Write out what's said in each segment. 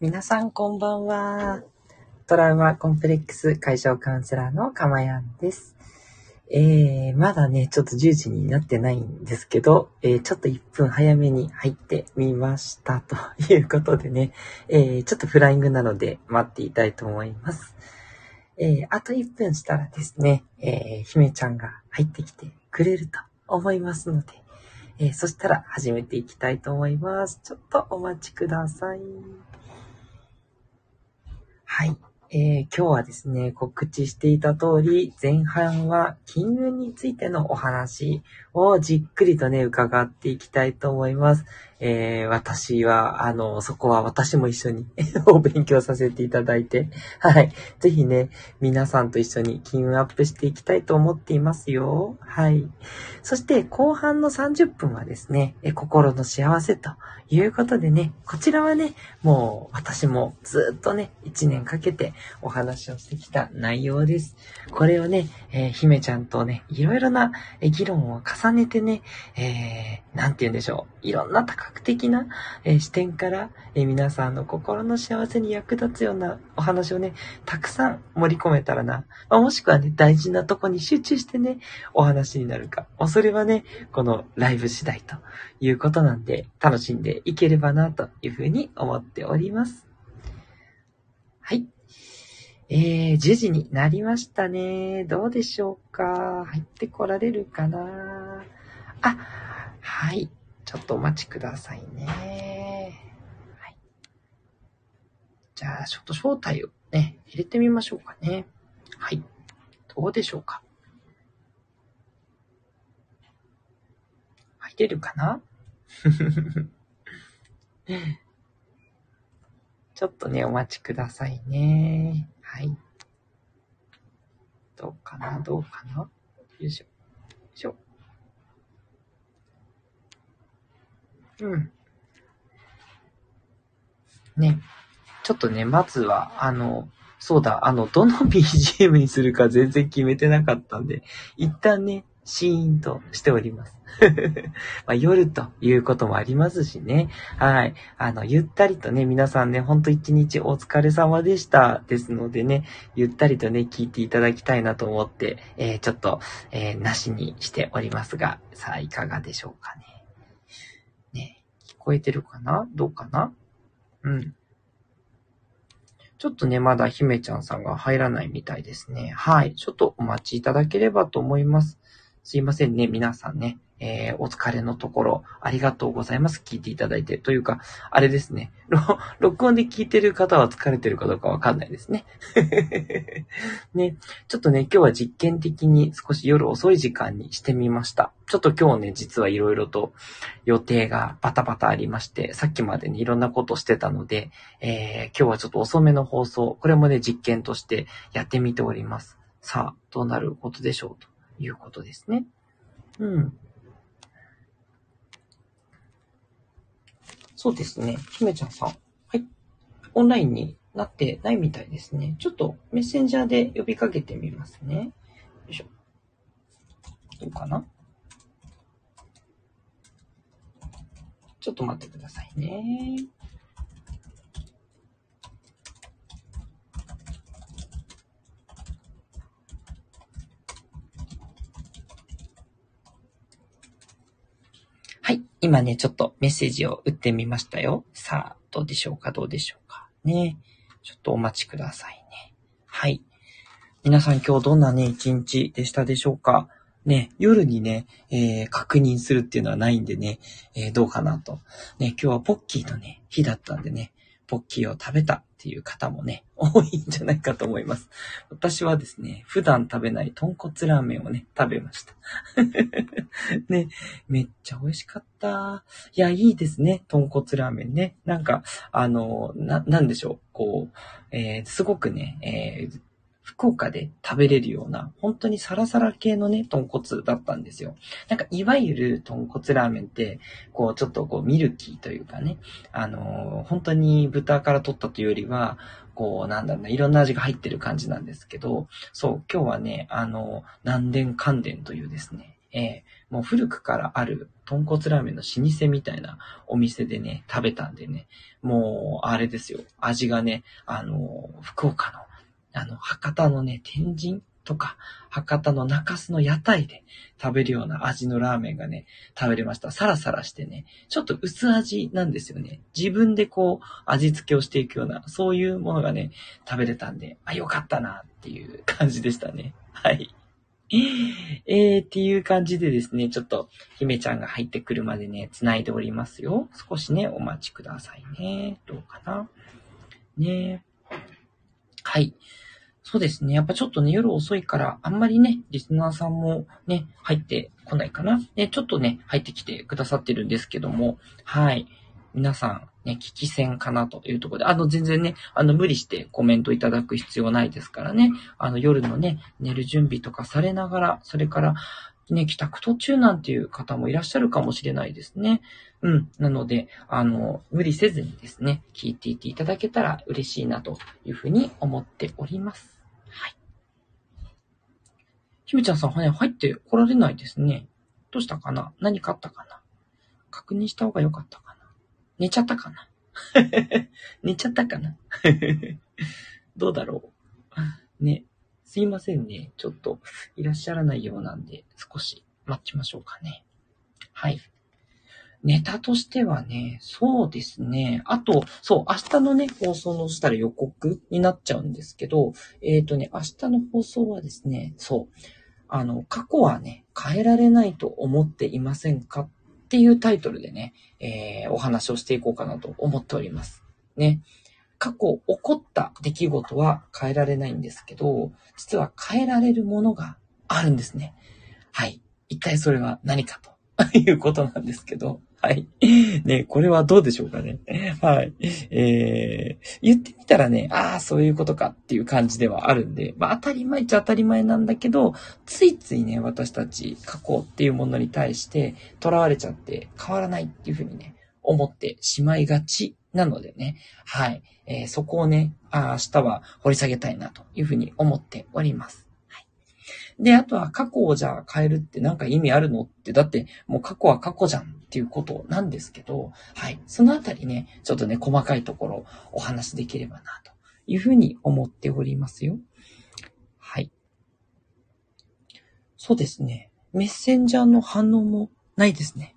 皆さんこんばんは。トラウマコンプレックス解消カウンセラーのかまやんです。えー、まだね、ちょっと10時になってないんですけど、えー、ちょっと1分早めに入ってみましたということでね、えー、ちょっとフライングなので待っていたいと思います。えー、あと1分したらですね、えー、姫ちゃんが入ってきてくれると思いますので、えー、そしたら始めていきたいと思います。ちょっとお待ちください。はい。えー、今日はですね、告知していた通り、前半は金運についてのお話をじっくりとね、伺っていきたいと思います。えー、私は、あの、そこは私も一緒に お勉強させていただいて、はい。ぜひね、皆さんと一緒に金運アップしていきたいと思っていますよ。はい。そして、後半の30分はですね、え心の幸せということでね、こちらはね、もう私もずっとね、1年かけてお話をしてきた内容です。これをね、えー、姫ちゃんとね、いろいろな議論を重ねてね、えー、なんて言うんでしょう。いろんな高学的な、えー、視点から、えー、皆さんの心の幸せに役立つようなお話をね、たくさん盛り込めたらな。まあ、もしくはね、大事なとこに集中してね、お話になるか。もうそれはね、このライブ次第ということなんで、楽しんでいければな、というふうに思っております。はい。えー、10時になりましたね。どうでしょうか入ってこられるかなあ、はい。ちょっとお待ちくださいね。はい。じゃあ、ちょっと招待をね、入れてみましょうかね。はい。どうでしょうか入れるかな？ちょっとね、お待ちくださいね。はい。どうかな？どうかな？よいしょ。よいしょ。うん。ね。ちょっとね、まずは、あの、そうだ、あの、どの BGM にするか全然決めてなかったんで、一旦ね、シーンとしております。まあ、夜ということもありますしね。はい。あの、ゆったりとね、皆さんね、ほんと一日お疲れ様でした。ですのでね、ゆったりとね、聞いていただきたいなと思って、えー、ちょっと、えー、なしにしておりますが、さあ、いかがでしょうかね。こえてるかな？どうかな？うん。ちょっとね、まだ姫ちゃんさんが入らないみたいですね。はい。ちょっとお待ちいただければと思います。すいませんね、皆さんね。えー、お疲れのところ、ありがとうございます。聞いていただいて。というか、あれですね。録音で聞いてる方は疲れてるかどうかわかんないですね。ね。ちょっとね、今日は実験的に少し夜遅い時間にしてみました。ちょっと今日ね、実はいろいろと予定がバタバタありまして、さっきまでにいろんなことしてたので、えー、今日はちょっと遅めの放送、これもね、実験としてやってみております。さあ、どうなることでしょうということですね。うん。そうですね。姫ちゃんさん。はい。オンラインになってないみたいですね。ちょっとメッセンジャーで呼びかけてみますね。よいしょ。どうかな？ちょっと待ってくださいね。今ね、ちょっとメッセージを打ってみましたよ。さあ、どうでしょうかどうでしょうかね。ちょっとお待ちくださいね。はい。皆さん今日どんなね、一日でしたでしょうかね、夜にね、えー、確認するっていうのはないんでね、えー、どうかなと。ね、今日はポッキーのね、日だったんでね、ポッキーを食べたっていう方もね、多いんじゃないかと思います。私はですね、普段食べない豚骨ラーメンをね、食べました。ね、めっちゃ美味しかった。いや、いいですね、豚骨ラーメンね。なんか、あの、な、なんでしょう、こう、えー、すごくね、えー、福岡で食べれるような、本当にサラサラ系のね、豚骨だったんですよ。なんか、いわゆる豚骨ラーメンって、こう、ちょっとこう、ミルキーというかね、あのー、本当に豚から取ったというよりは、こう、なんだろうな、いろんな味が入ってる感じなんですけど、そう、今日はね、あの、南伝関伝というですね、えー、もう古くからある豚骨ラーメンの老舗みたいなお店でね、食べたんでね、もう、あれですよ。味がね、あの、福岡の、あの、博多のね、天神とか、博多の中洲の屋台で食べるような味のラーメンがね、食べれました。サラサラしてね、ちょっと薄味なんですよね。自分でこう、味付けをしていくような、そういうものがね、食べれたんで、あ、よかったなっていう感じでしたね。はい。えー、っていう感じでですね、ちょっと、姫ちゃんが入ってくるまでね、繋いでおりますよ。少しね、お待ちくださいね。どうかな。ねはい。そうですね。やっぱちょっとね、夜遅いから、あんまりね、リスナーさんもね、入ってこないかな。ね、ちょっとね、入ってきてくださってるんですけども、はい。皆さん、ね、聞き戦かなというところで、あの、全然ね、あの、無理してコメントいただく必要ないですからね、あの、夜のね、寝る準備とかされながら、それから、ね、帰宅途中なんていう方もいらっしゃるかもしれないですね。うん。なので、あの、無理せずにですね、聞いていていただけたら嬉しいなというふうに思っております。はい。ひめちゃんさん、ね、入って来られないですね。どうしたかな？何かあったかな？確認した方が良かったかな？寝ちゃったかな？寝ちゃったかな？どうだろう？ね。すいませんね。ちょっといらっしゃらないようなんで、少し待ちましょうかね。はい。ネタとしてはね、そうですね。あと、そう、明日のね、放送のしたら予告になっちゃうんですけど、えっ、ー、とね、明日の放送はですね、そう、あの、過去はね、変えられないと思っていませんかっていうタイトルでね、えー、お話をしていこうかなと思っております。ね。過去起こった出来事は変えられないんですけど、実は変えられるものがあるんですね。はい。一体それは何かということなんですけど、はい。ね、これはどうでしょうかね。はい。えー、言ってみたらね、ああ、そういうことかっていう感じではあるんで、まあ当たり前っちゃ当たり前なんだけど、ついついね、私たち過去っていうものに対して囚われちゃって変わらないっていうふうにね、思ってしまいがちなのでね、はい。えー、そこをね、あ明日は掘り下げたいなというふうに思っております。で、あとは過去をじゃあ変えるってなんか意味あるのって、だってもう過去は過去じゃんっていうことなんですけど、はい。そのあたりね、ちょっとね、細かいところお話しできればなというふうに思っておりますよ。はい。そうですね。メッセンジャーの反応もないですね。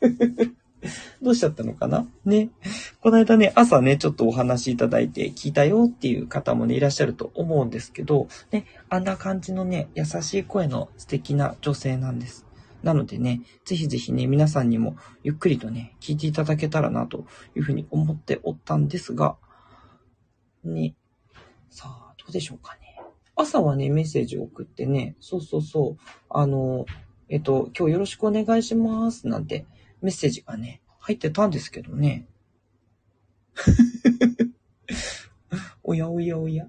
どうしちゃったのかな？ね。この間ね、朝ね、ちょっとお話いただいて聞いたよっていう方もね、いらっしゃると思うんですけど、ね、あんな感じのね、優しい声の素敵な女性なんです。なのでね、ぜひぜひね、皆さんにもゆっくりとね、聞いていただけたらなというふうに思っておったんですが、ね、さあ、どうでしょうかね。朝はね、メッセージを送ってね、そうそうそう、あの、えっと、今日よろしくお願いしますなんてメッセージがね、入ってたんですけどね。おやおやおや。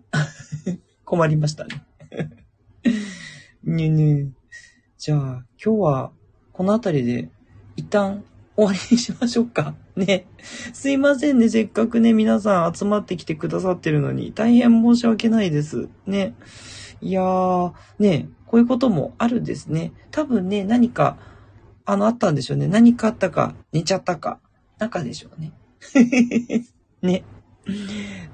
困りましたね。ねねじゃあ、今日はこの辺りで一旦終わりにしましょうか。ね。すいませんね。せっかくね、皆さん集まってきてくださってるのに、大変申し訳ないです。ね。いやー、ね、こういうこともあるんですね。多分ね、何かあの、あったんでしょうね。何かあったか、寝ちゃったか、中でしょうね。ね。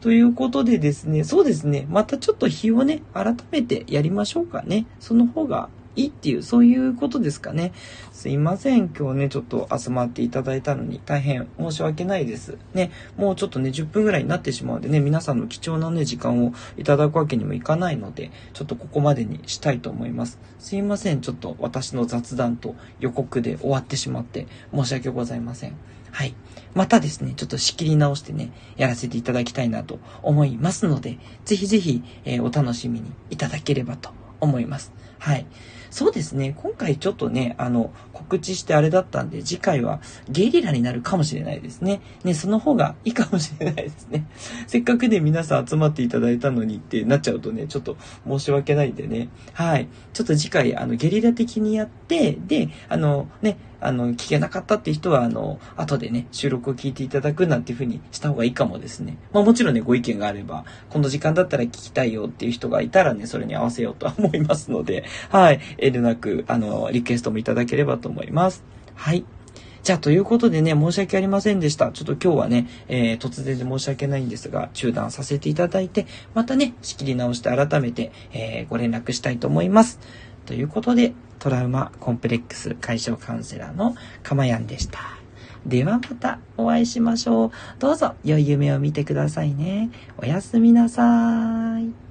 ということでですね、そうですね、またちょっと日をね、改めてやりましょうかね。その方がいいっていう、そういうことですかね。すいません。今日ね、ちょっと集まっていただいたのに大変申し訳ないです。ね、もうちょっとね、10分ぐらいになってしまうのでね、皆さんの貴重なね、時間をいただくわけにもいかないので、ちょっとここまでにしたいと思います。すいません。ちょっと私の雑談と予告で終わってしまって申し訳ございません。はい。またですね、ちょっと仕切り直してね、やらせていただきたいなと思いますので、ぜひぜひ、えー、お楽しみにいただければと思います。はい。そうですね。今回ちょっとね、あの、告知してあれだったんで、次回はゲリラになるかもしれないですね。ね、その方がいいかもしれないですね。せっかくね、皆さん集まっていただいたのにってなっちゃうとね、ちょっと申し訳ないんでね。はい。ちょっと次回、あの、ゲリラ的にやって、で、あの、ね、あの、聞けなかったって人は、あの、後でね、収録を聞いていただくなんていう風にした方がいいかもですね。まあもちろんね、ご意見があれば、この時間だったら聞きたいよっていう人がいたらね、それに合わせようとは思いますので、はい、遠慮なく、あの、リクエストもいただければと思います。はい。じゃあ、ということでね、申し訳ありませんでした。ちょっと今日はね、えー、突然で申し訳ないんですが、中断させていただいて、またね、仕切り直して改めて、えー、ご連絡したいと思います。ということで、トラウマコンプレックス解消カウンセラーのかまやんでした。ではまたお会いしましょう。どうぞ良い夢を見てくださいね。おやすみなさい。